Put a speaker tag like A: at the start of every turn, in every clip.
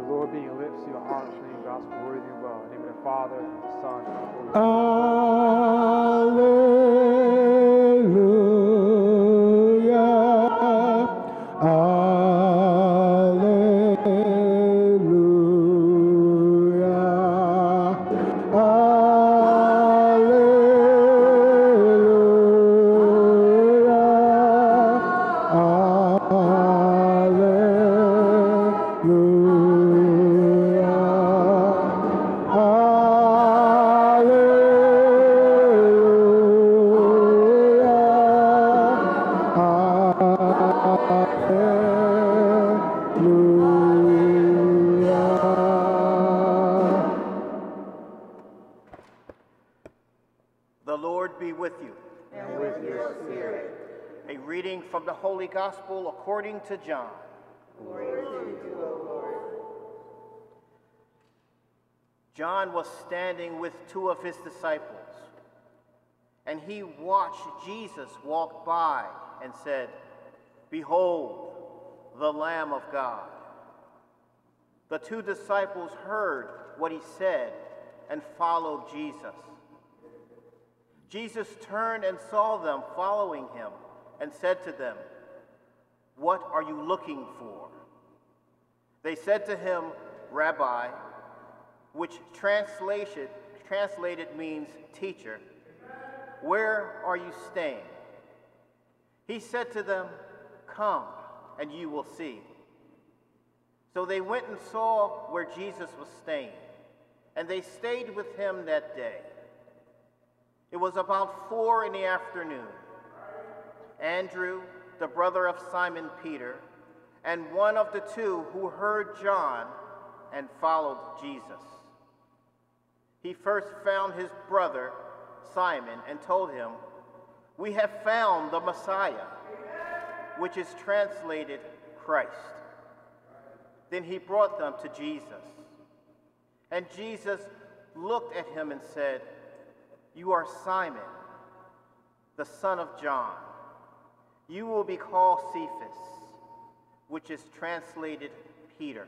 A: opening your lips your heart, singing gospel worthy and well. In the name of the Father, the Son, and the Holy Spirit.
B: Alleluia.
C: The Lord be with you.
D: and with your spirit.
C: A reading from the Holy Gospel according to John.
D: Glory to you, O Lord.
C: John was standing with two of his disciples, and he watched Jesus walk by and said, Behold, the Lamb of God. The two disciples heard what he said and followed Jesus. Jesus turned and saw them following him and said to them, What are you looking for? They said to him, Rabbi, which translation, translated means teacher, where are you staying? He said to them, Come, and you will see. So they went and saw where Jesus was staying, and they stayed with him that day. It was about four in the afternoon. Andrew, the brother of Simon Peter, and one of the two who heard John and followed Jesus. He first found his brother Simon and told him, We have found the Messiah, which is translated Christ. Then he brought them to Jesus. And Jesus looked at him and said, You are Simon, the son of John. You will be called Cephas, which is translated Peter.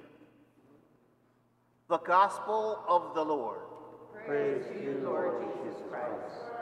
C: The Gospel of the Lord.
D: Praise to you, Lord Jesus Christ.